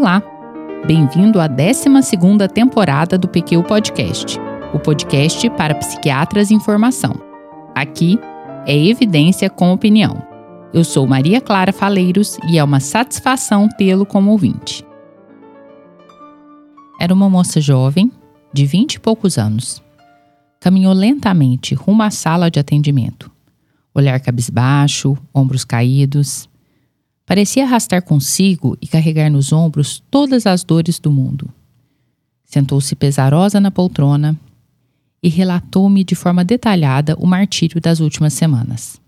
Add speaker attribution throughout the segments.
Speaker 1: Olá! Bem-vindo à 12 temporada do PQ Podcast, o podcast para psiquiatras em formação. Aqui é evidência com opinião. Eu sou Maria Clara Faleiros e é uma satisfação tê-lo como ouvinte. Era uma moça jovem, de vinte e poucos anos. Caminhou lentamente rumo à sala de atendimento. Olhar cabisbaixo, ombros caídos, Parecia arrastar consigo e carregar nos ombros todas as dores do mundo. Sentou-se pesarosa na poltrona e relatou-me de forma detalhada o martírio das últimas semanas.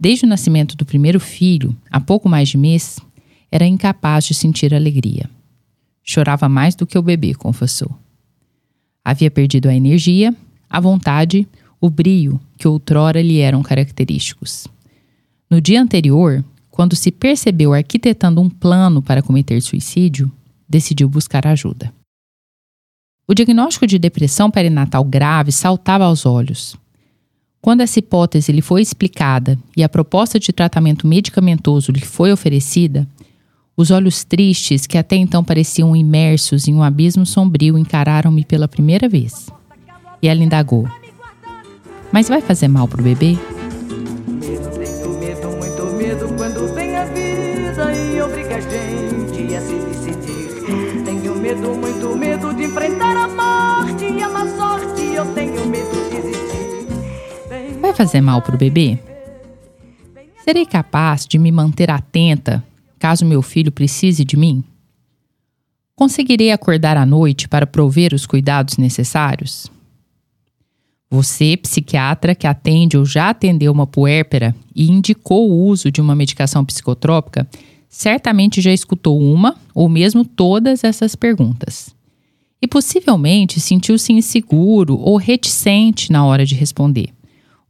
Speaker 1: Desde o nascimento do primeiro filho, há pouco mais de mês, era incapaz de sentir alegria. Chorava mais do que o bebê, confessou. Havia perdido a energia, a vontade, o brio que outrora lhe eram característicos. No dia anterior, quando se percebeu arquitetando um plano para cometer suicídio, decidiu buscar ajuda. O diagnóstico de depressão perinatal grave saltava aos olhos. Quando essa hipótese lhe foi explicada e a proposta de tratamento medicamentoso lhe foi oferecida, os olhos tristes, que até então pareciam imersos em um abismo sombrio, encararam-me pela primeira vez. E ela indagou: Mas vai fazer mal pro bebê?
Speaker 2: Medo, muito medo de enfrentar a morte e a má sorte. Eu tenho medo de existir.
Speaker 1: Vai fazer mal pro bebê? Serei capaz de me manter atenta caso meu filho precise de mim? Conseguirei acordar à noite para prover os cuidados necessários? Você, psiquiatra que atende ou já atendeu uma puérpera e indicou o uso de uma medicação psicotrópica, certamente já escutou uma ou mesmo todas essas perguntas. E possivelmente sentiu-se inseguro ou reticente na hora de responder,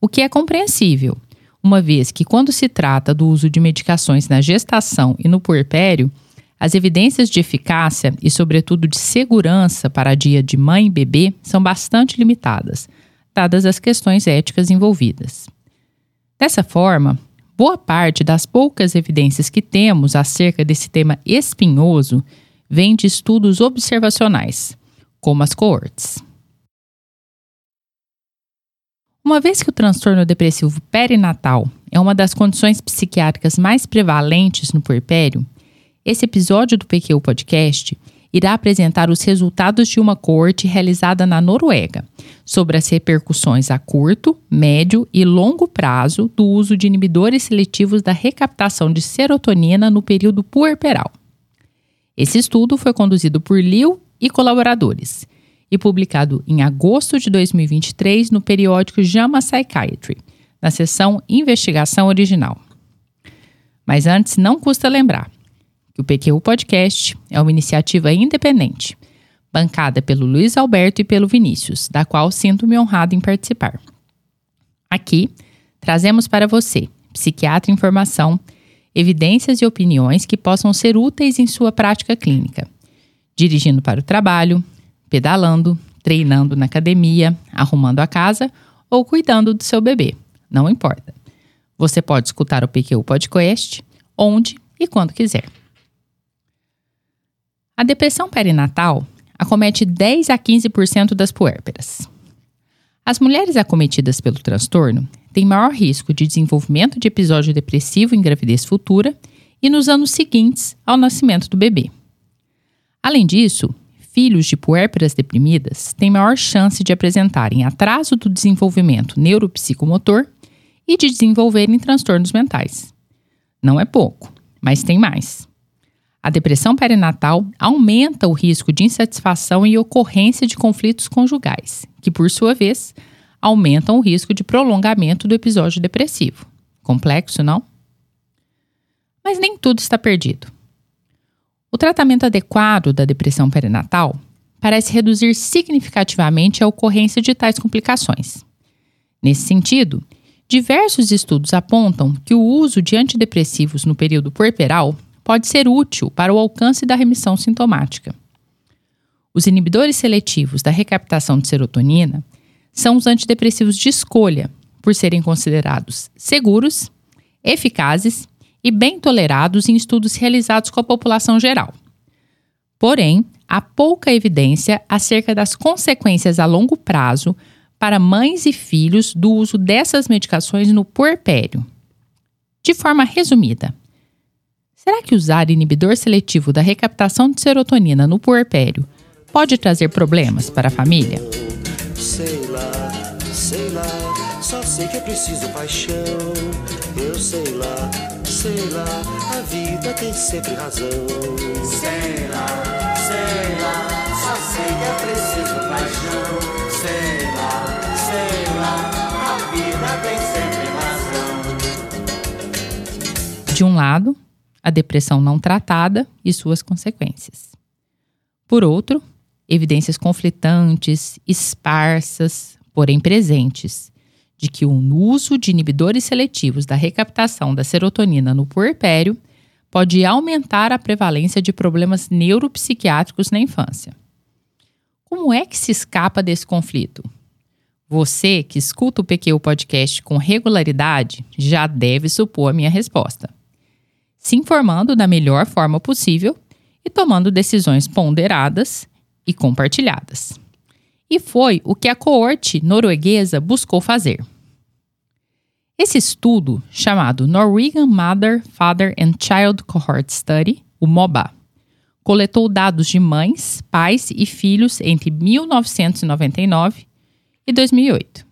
Speaker 1: o que é compreensível, uma vez que, quando se trata do uso de medicações na gestação e no puerpério, as evidências de eficácia e, sobretudo, de segurança para a dia de mãe e bebê são bastante limitadas, dadas as questões éticas envolvidas. Dessa forma, boa parte das poucas evidências que temos acerca desse tema espinhoso vem de estudos observacionais, como as coortes. Uma vez que o transtorno depressivo perinatal é uma das condições psiquiátricas mais prevalentes no puerpério, esse episódio do PQ Podcast irá apresentar os resultados de uma corte realizada na Noruega sobre as repercussões a curto, médio e longo prazo do uso de inibidores seletivos da recaptação de serotonina no período puerperal. Esse estudo foi conduzido por Liu e colaboradores e publicado em agosto de 2023 no periódico JAMA Psychiatry, na seção Investigação Original. Mas antes, não custa lembrar que o PQ Podcast é uma iniciativa independente, bancada pelo Luiz Alberto e pelo Vinícius, da qual sinto-me honrado em participar. Aqui, trazemos para você, psiquiatra em formação, evidências e opiniões que possam ser úteis em sua prática clínica, dirigindo para o trabalho, pedalando, treinando na academia, arrumando a casa ou cuidando do seu bebê, não importa. Você pode escutar o PQ Podcast onde e quando quiser. A depressão perinatal acomete 10 a 15% das puérperas. As mulheres acometidas pelo transtorno têm maior risco de desenvolvimento de episódio depressivo em gravidez futura e nos anos seguintes ao nascimento do bebê. Além disso, filhos de puérperas deprimidas têm maior chance de apresentarem atraso do desenvolvimento neuropsicomotor e de desenvolverem transtornos mentais. Não é pouco, mas tem mais. A depressão perinatal aumenta o risco de insatisfação e ocorrência de conflitos conjugais, que, por sua vez, aumentam o risco de prolongamento do episódio depressivo. Complexo, não? Mas nem tudo está perdido. O tratamento adequado da depressão perinatal parece reduzir significativamente a ocorrência de tais complicações. Nesse sentido, diversos estudos apontam que o uso de antidepressivos no período puerperal pode ser útil para o alcance da remissão sintomática. Os inibidores seletivos da recaptação de serotonina são os antidepressivos de escolha, por serem considerados seguros, eficazes e bem tolerados em estudos realizados com a população geral, Porém, há pouca evidência acerca das consequências a longo prazo para mães e filhos do uso dessas medicações no puerpério. De forma resumida, será que usar inibidor seletivo da recaptação de serotonina no puerpério pode trazer problemas para a família?
Speaker 3: Sei lá, sei lá, só sei que é preciso paixão. Eu sei lá, sei lá, a vida tem sempre razão. Sei lá, sei lá, só sei que é preciso paixão. Sei lá, sei lá, a vida tem sempre razão.
Speaker 1: De um lado, a depressão não tratada e suas consequências. Por outro, evidências conflitantes, esparsas, porém presentes, de que o uso de inibidores seletivos da recaptação da serotonina no puerpério pode aumentar a prevalência de problemas neuropsiquiátricos na infância. Como é que se escapa desse conflito? Você que escuta o PQ Podcast com regularidade já deve supor a minha resposta. Se informando da melhor forma possível e tomando decisões ponderadas e compartilhadas. E foi o que a coorte norueguesa buscou fazer. Esse estudo, chamado Norwegian Mother, Father and Child Cohort Study, o MOBA, coletou dados de mães, pais e filhos entre 1999 e 2008.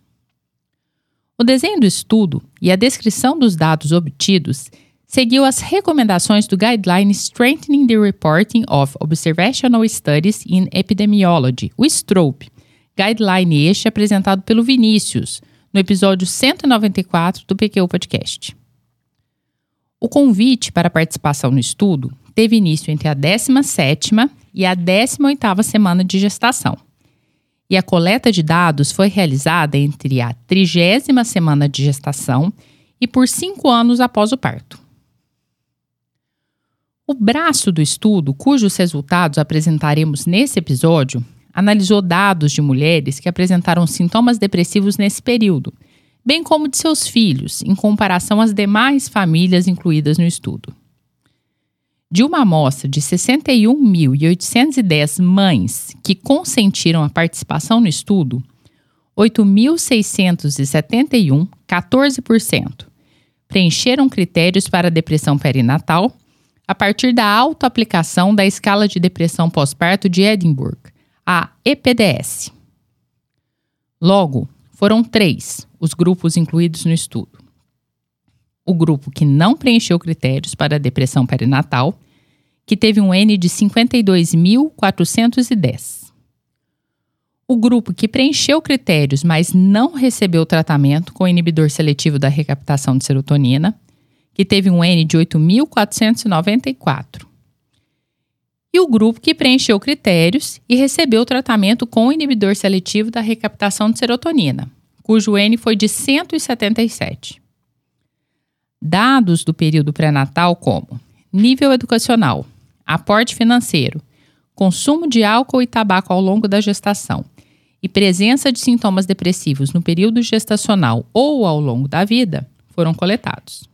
Speaker 1: O desenho do estudo e a descrição dos dados obtidos seguiu as recomendações do Guideline Strengthening the Reporting of Observational Studies in Epidemiology, o STROPE, guideline este apresentado pelo Vinícius, no episódio 194 do PQ Podcast. O convite para participação no estudo teve início entre a 17ª e a 18ª semana de gestação. E a coleta de dados foi realizada entre a 30ª semana de gestação e por cinco anos após o parto. O braço do estudo, cujos resultados apresentaremos nesse episódio, analisou dados de mulheres que apresentaram sintomas depressivos nesse período, bem como de seus filhos, em comparação às demais famílias incluídas no estudo. De uma amostra de 61.810 mães que consentiram a participação no estudo, 8.671, 14%, preencheram critérios para depressão perinatal a partir da autoaplicação da escala de depressão pós-parto de Edinburgh, a EPDS. Logo, foram três os grupos incluídos no estudo. O grupo que não preencheu critérios para a depressão perinatal, que teve um N de 52.410. O grupo que preencheu critérios, mas não recebeu tratamento com inibidor seletivo da recaptação de serotonina, que teve um N de 8.494. E o grupo que preencheu critérios e recebeu tratamento com inibidor seletivo da recaptação de serotonina, cujo N foi de 177. Dados do período pré-natal como nível educacional, aporte financeiro, consumo de álcool e tabaco ao longo da gestação e presença de sintomas depressivos no período gestacional ou ao longo da vida foram coletados.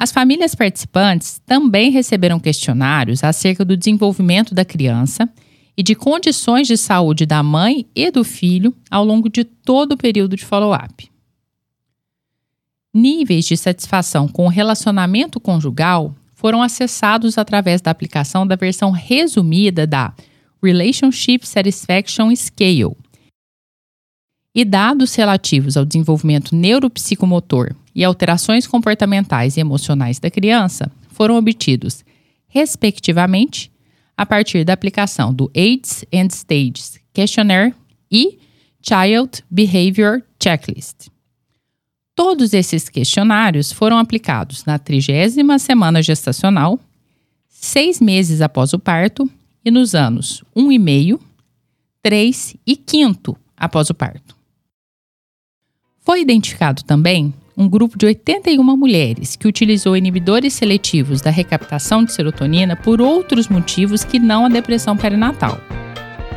Speaker 1: As famílias participantes também receberam questionários acerca do desenvolvimento da criança e de condições de saúde da mãe e do filho ao longo de todo o período de follow-up. Níveis de satisfação com o relacionamento conjugal foram acessados através da aplicação da versão resumida da Relationship Satisfaction Scale. E dados relativos ao desenvolvimento neuropsicomotor e alterações comportamentais e emocionais da criança foram obtidos, respectivamente, a partir da aplicação do AIDS and Stages Questionnaire e Child Behavior Checklist. Todos esses questionários foram aplicados na trigésima semana gestacional, seis meses após o parto e nos anos um e meio, três e quinto após o parto. Foi identificado também um grupo de 81 mulheres que utilizou inibidores seletivos da recaptação de serotonina por outros motivos que não a depressão perinatal.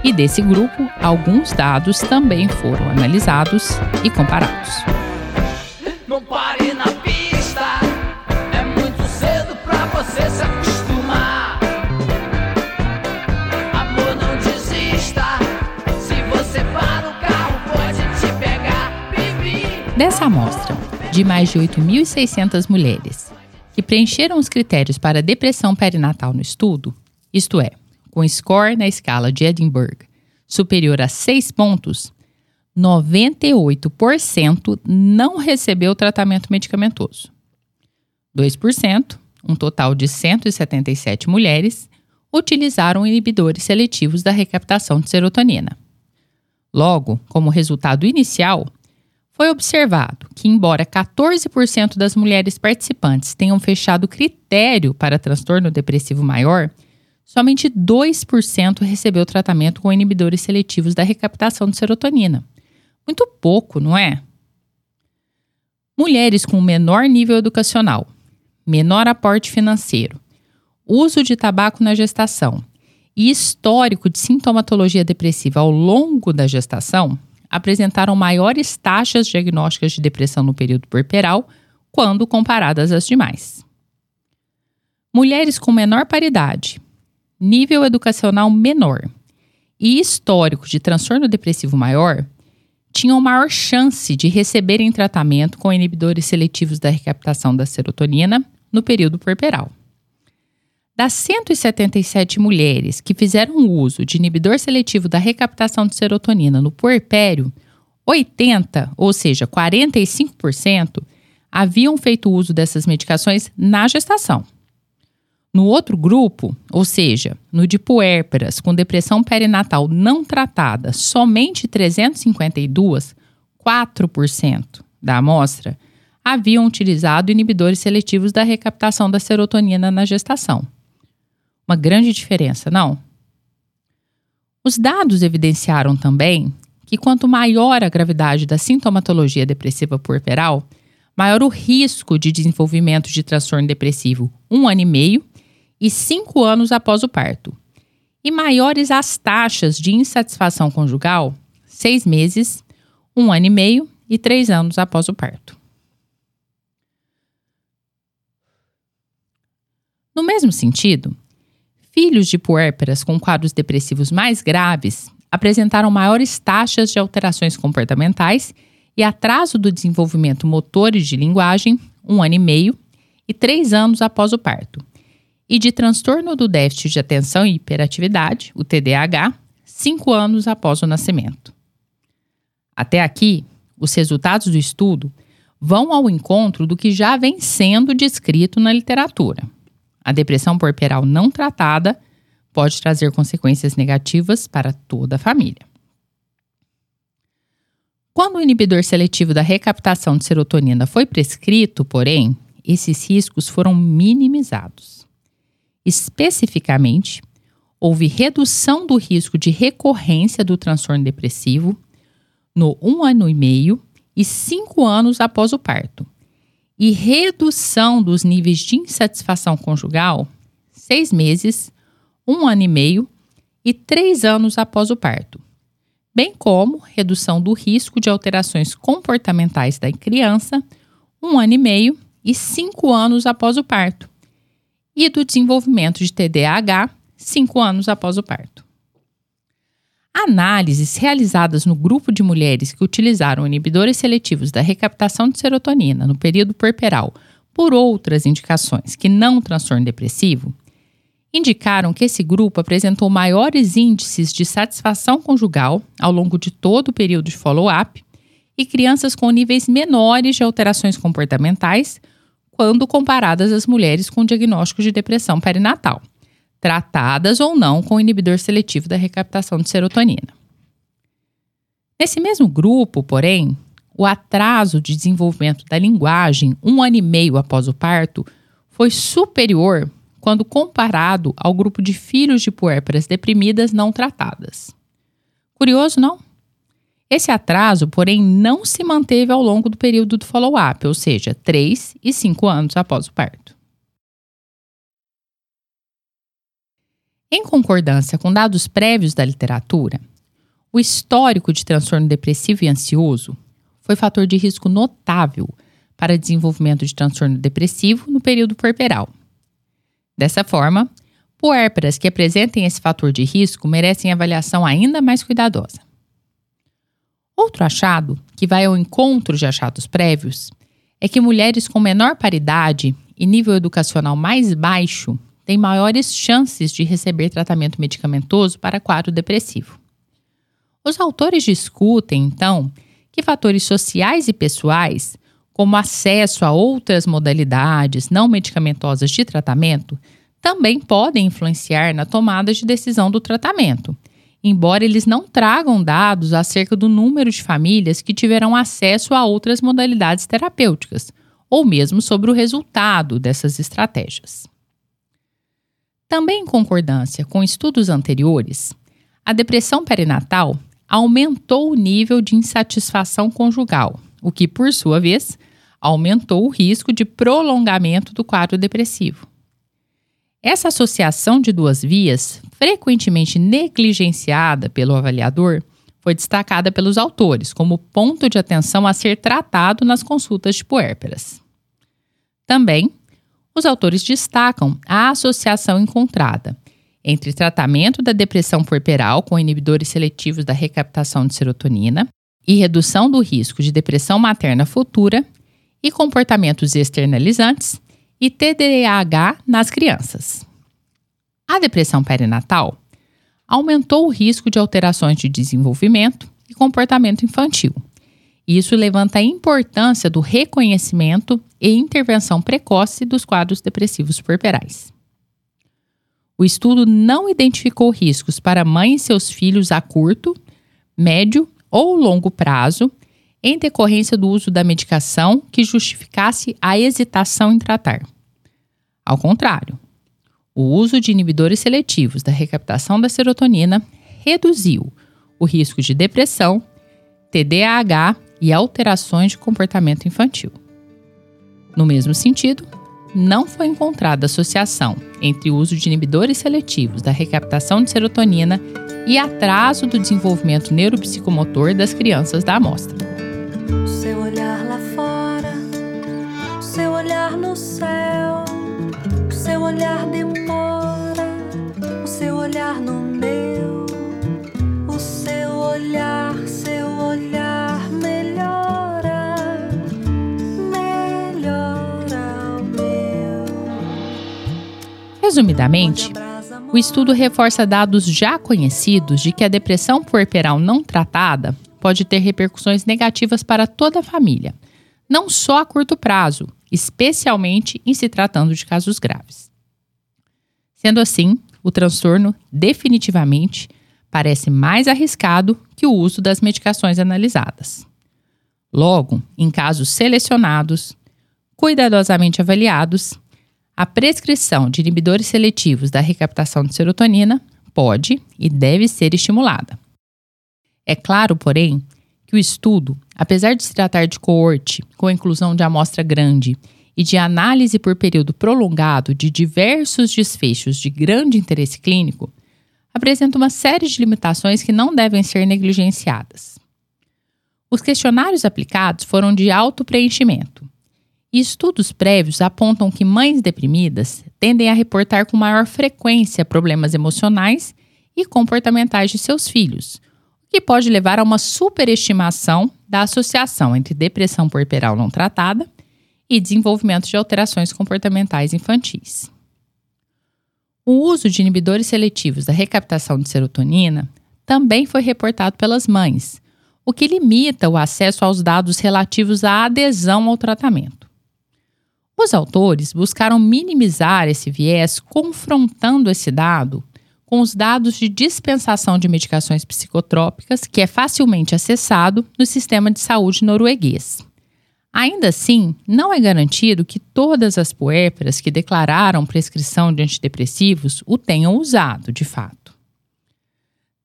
Speaker 1: E desse grupo, alguns dados também foram analisados e comparados.
Speaker 4: Não pare na
Speaker 1: Dessa amostra, de mais de 8.600 mulheres que preencheram os critérios para depressão perinatal no estudo, isto é, com score na escala de Edinburgh superior a 6 pontos, 98% não recebeu tratamento medicamentoso. 2%, um total de 177 mulheres, utilizaram inibidores seletivos da recaptação de serotonina. Logo, como resultado inicial, foi observado que, embora 14% das mulheres participantes tenham fechado critério para transtorno depressivo maior, somente 2% recebeu tratamento com inibidores seletivos da recaptação de serotonina. Muito pouco, não é? Mulheres com menor nível educacional, menor aporte financeiro, uso de tabaco na gestação e histórico de sintomatologia depressiva ao longo da gestação apresentaram maiores taxas diagnósticas de depressão no período puerperal quando comparadas às demais. Mulheres com menor paridade, nível educacional menor e histórico de transtorno depressivo maior tinham maior chance de receberem tratamento com inibidores seletivos da recaptação da serotonina no período puerperal. Das 177 mulheres que fizeram uso de inibidor seletivo da recaptação de serotonina no puerpério, 80, ou seja, 45%, haviam feito uso dessas medicações na gestação. No outro grupo, ou seja, no de puérperas com depressão perinatal não tratada, somente 352, 4% da amostra, haviam utilizado inibidores seletivos da recaptação da serotonina na gestação. Uma grande diferença, não? Os dados evidenciaram também que quanto maior a gravidade da sintomatologia depressiva puerperal, maior o risco de desenvolvimento de transtorno depressivo um ano e meio e cinco anos após o parto. E maiores as taxas de insatisfação conjugal, seis meses, um ano e meio e três anos após o parto. No mesmo sentido, filhos de puérperas com quadros depressivos mais graves apresentaram maiores taxas de alterações comportamentais e atraso do desenvolvimento motor e de linguagem, um ano e meio e três anos após o parto e de transtorno do déficit de atenção e hiperatividade, o TDAH, cinco anos após o nascimento. Até aqui, os resultados do estudo vão ao encontro do que já vem sendo descrito na literatura. A depressão porperal não tratada pode trazer consequências negativas para toda a família. Quando o inibidor seletivo da recaptação de serotonina foi prescrito, porém, esses riscos foram minimizados. Especificamente, houve redução do risco de recorrência do transtorno depressivo no um ano e meio e cinco anos após o parto, e redução dos níveis de insatisfação conjugal seis meses, um ano e meio e três anos após o parto, bem como redução do risco de alterações comportamentais da criança um ano e meio e cinco anos após o parto, e do desenvolvimento de TDAH cinco anos após o parto. Análises realizadas no grupo de mulheres que utilizaram inibidores seletivos da recaptação de serotonina no período puerperal por outras indicações que não transtorno depressivo indicaram que esse grupo apresentou maiores índices de satisfação conjugal ao longo de todo o período de follow-up e crianças com níveis menores de alterações comportamentais quando comparadas às mulheres com diagnóstico de depressão perinatal, tratadas ou não com inibidor seletivo da recaptação de serotonina. Nesse mesmo grupo, porém, o atraso de desenvolvimento da linguagem um ano e meio após o parto foi superior quando comparado ao grupo de filhos de puérperas deprimidas não tratadas. Curioso, não? Esse atraso, porém, não se manteve ao longo do período do follow-up, ou seja, 3 e 5 anos após o parto. Em concordância com dados prévios da literatura, o histórico de transtorno depressivo e ansioso foi fator de risco notável para desenvolvimento de transtorno depressivo no período puerperal. Dessa forma, puérperas que apresentem esse fator de risco merecem avaliação ainda mais cuidadosa. Outro achado, que vai ao encontro de achados prévios, é que mulheres com menor paridade e nível educacional mais baixo têm maiores chances de receber tratamento medicamentoso para quadro depressivo. Os autores discutem, então, que fatores sociais e pessoais, como acesso a outras modalidades não medicamentosas de tratamento, também podem influenciar na tomada de decisão do tratamento, embora eles não tragam dados acerca do número de famílias que tiverão acesso a outras modalidades terapêuticas, ou mesmo sobre o resultado dessas estratégias. Também em concordância com estudos anteriores, a depressão perinatal aumentou o nível de insatisfação conjugal, o que, por sua vez, aumentou o risco de prolongamento do quadro depressivo. Essa associação de duas vias, frequentemente negligenciada pelo avaliador, foi destacada pelos autores como ponto de atenção a ser tratado nas consultas de puérperas. Também, os autores destacam a associação encontrada entre tratamento da depressão puerperal com inibidores seletivos da recaptação de serotonina e redução do risco de depressão materna futura e comportamentos externalizantes e TDAH nas crianças. A depressão perinatal aumentou o risco de alterações de desenvolvimento e comportamento infantil. Isso levanta a importância do reconhecimento e intervenção precoce dos quadros depressivos puerperais. O estudo não identificou riscos para mãe e seus filhos a curto, médio ou longo prazo em decorrência do uso da medicação que justificasse a hesitação em tratar. Ao contrário, o uso de inibidores seletivos da recaptação da serotonina reduziu o risco de depressão, TDAH e alterações de comportamento infantil. No mesmo sentido, não foi encontrada associação entre o uso de inibidores seletivos da recaptação de serotonina e atraso do desenvolvimento neuropsicomotor das crianças da amostra.
Speaker 5: Seu olhar lá fora, seu olhar no céu, seu olhar demora, o seu olhar no meu, o seu olhar,
Speaker 1: Resumidamente, o estudo reforça dados já conhecidos de que a depressão puerperal não tratada pode ter repercussões negativas para toda a família, não só a curto prazo, especialmente em se tratando de casos graves. Sendo assim, o transtorno definitivamente parece mais arriscado que o uso das medicações analisadas. Logo, em casos selecionados, cuidadosamente avaliados, a prescrição de inibidores seletivos da recaptação de serotonina pode e deve ser estimulada. É claro, porém, que o estudo, apesar de se tratar de coorte com inclusão de amostra grande e de análise por período prolongado de diversos desfechos de grande interesse clínico, apresenta uma série de limitações que não devem ser negligenciadas. Os questionários aplicados foram de alto preenchimento, estudos prévios apontam que mães deprimidas tendem a reportar com maior frequência problemas emocionais e comportamentais de seus filhos, que pode levar a uma superestimação da associação entre depressão puerperal não tratada e desenvolvimento de alterações comportamentais infantis. O uso de inibidores seletivos da recaptação de serotonina também foi reportado pelas mães, o que limita o acesso aos dados relativos à adesão ao tratamento. Os autores buscaram minimizar esse viés confrontando esse dado com os dados de dispensação de medicações psicotrópicas, que é facilmente acessado no sistema de saúde norueguês. Ainda assim, não é garantido que todas as puérperas que declararam prescrição de antidepressivos o tenham usado, de fato.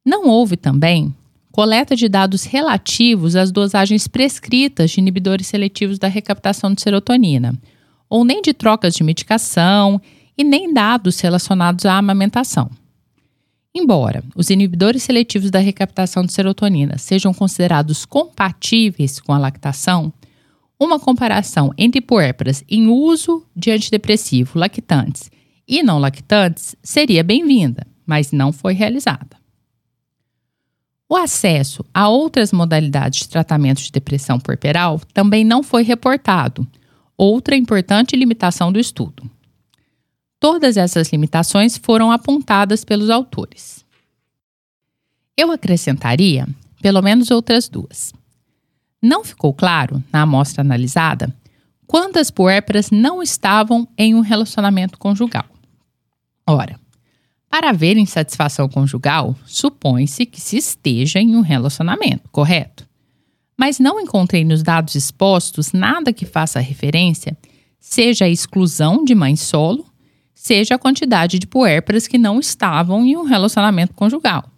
Speaker 1: Não houve também coleta de dados relativos às dosagens prescritas de inibidores seletivos da recaptação de serotonina, ou nem de trocas de medicação e nem dados relacionados à amamentação. Embora os inibidores seletivos da recaptação de serotonina sejam considerados compatíveis com a lactação, uma comparação entre puérperas em uso de antidepressivo lactantes e não lactantes seria bem-vinda, mas não foi realizada. O acesso a outras modalidades de tratamento de depressão puerperal também não foi reportado, outra importante limitação do estudo. Todas essas limitações foram apontadas pelos autores. Eu acrescentaria pelo menos outras duas. Não ficou claro, na amostra analisada, quantas puérperas não estavam em um relacionamento conjugal. Ora, para haver insatisfação conjugal, supõe-se que se esteja em um relacionamento, correto? Mas não encontrei nos dados expostos nada que faça referência, seja a exclusão de mãe solo, seja a quantidade de puérperas que não estavam em um relacionamento conjugal.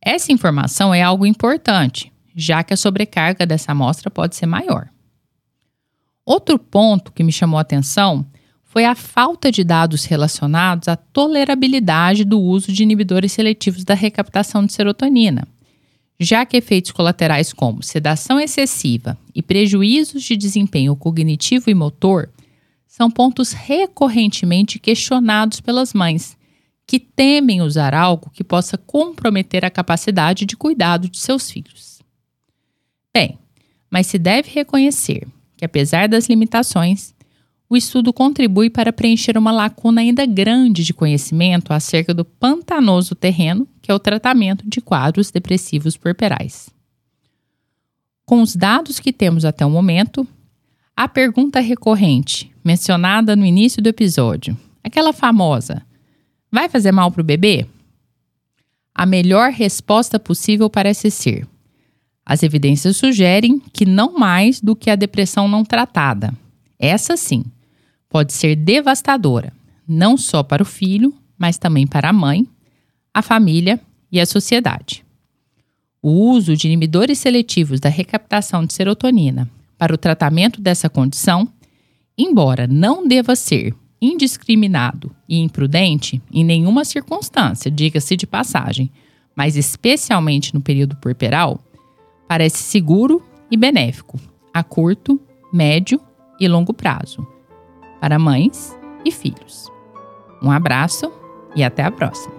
Speaker 1: Essa informação é algo importante, já que a sobrecarga dessa amostra pode ser maior. Outro ponto que me chamou a atenção foi a falta de dados relacionados à tolerabilidade do uso de inibidores seletivos da recaptação de serotonina, já que efeitos colaterais como sedação excessiva e prejuízos de desempenho cognitivo e motor são pontos recorrentemente questionados pelas mães, que temem usar algo que possa comprometer a capacidade de cuidado de seus filhos. Bem, mas se deve reconhecer que, apesar das limitações, o estudo contribui para preencher uma lacuna ainda grande de conhecimento acerca do pantanoso terreno que é o tratamento de quadros depressivos puerperais. Com os dados que temos até o momento, a pergunta recorrente, mencionada no início do episódio, aquela famosa: vai fazer mal para o bebê? A melhor resposta possível parece ser: as evidências sugerem que não mais do que a depressão não tratada. Essa sim pode ser devastadora, não só para o filho, mas também para a mãe, a família e a sociedade. O uso de inibidores seletivos da recaptação de serotonina para o tratamento dessa condição, embora não deva ser indiscriminado e imprudente em nenhuma circunstância, diga-se de passagem, mas especialmente no período puerperal, parece seguro e benéfico a curto, médio e longo prazo para mães e filhos. Um abraço e até a próxima.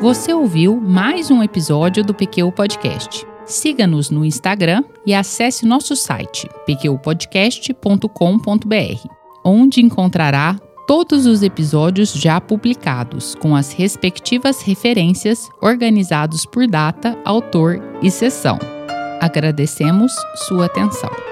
Speaker 1: Você ouviu mais um episódio do PQ Podcast. Siga-nos no Instagram e acesse nosso site pqpodcast.com.br, onde encontrará todos os episódios já publicados, com as respectivas referências organizados por data, autor e sessão. Agradecemos sua atenção.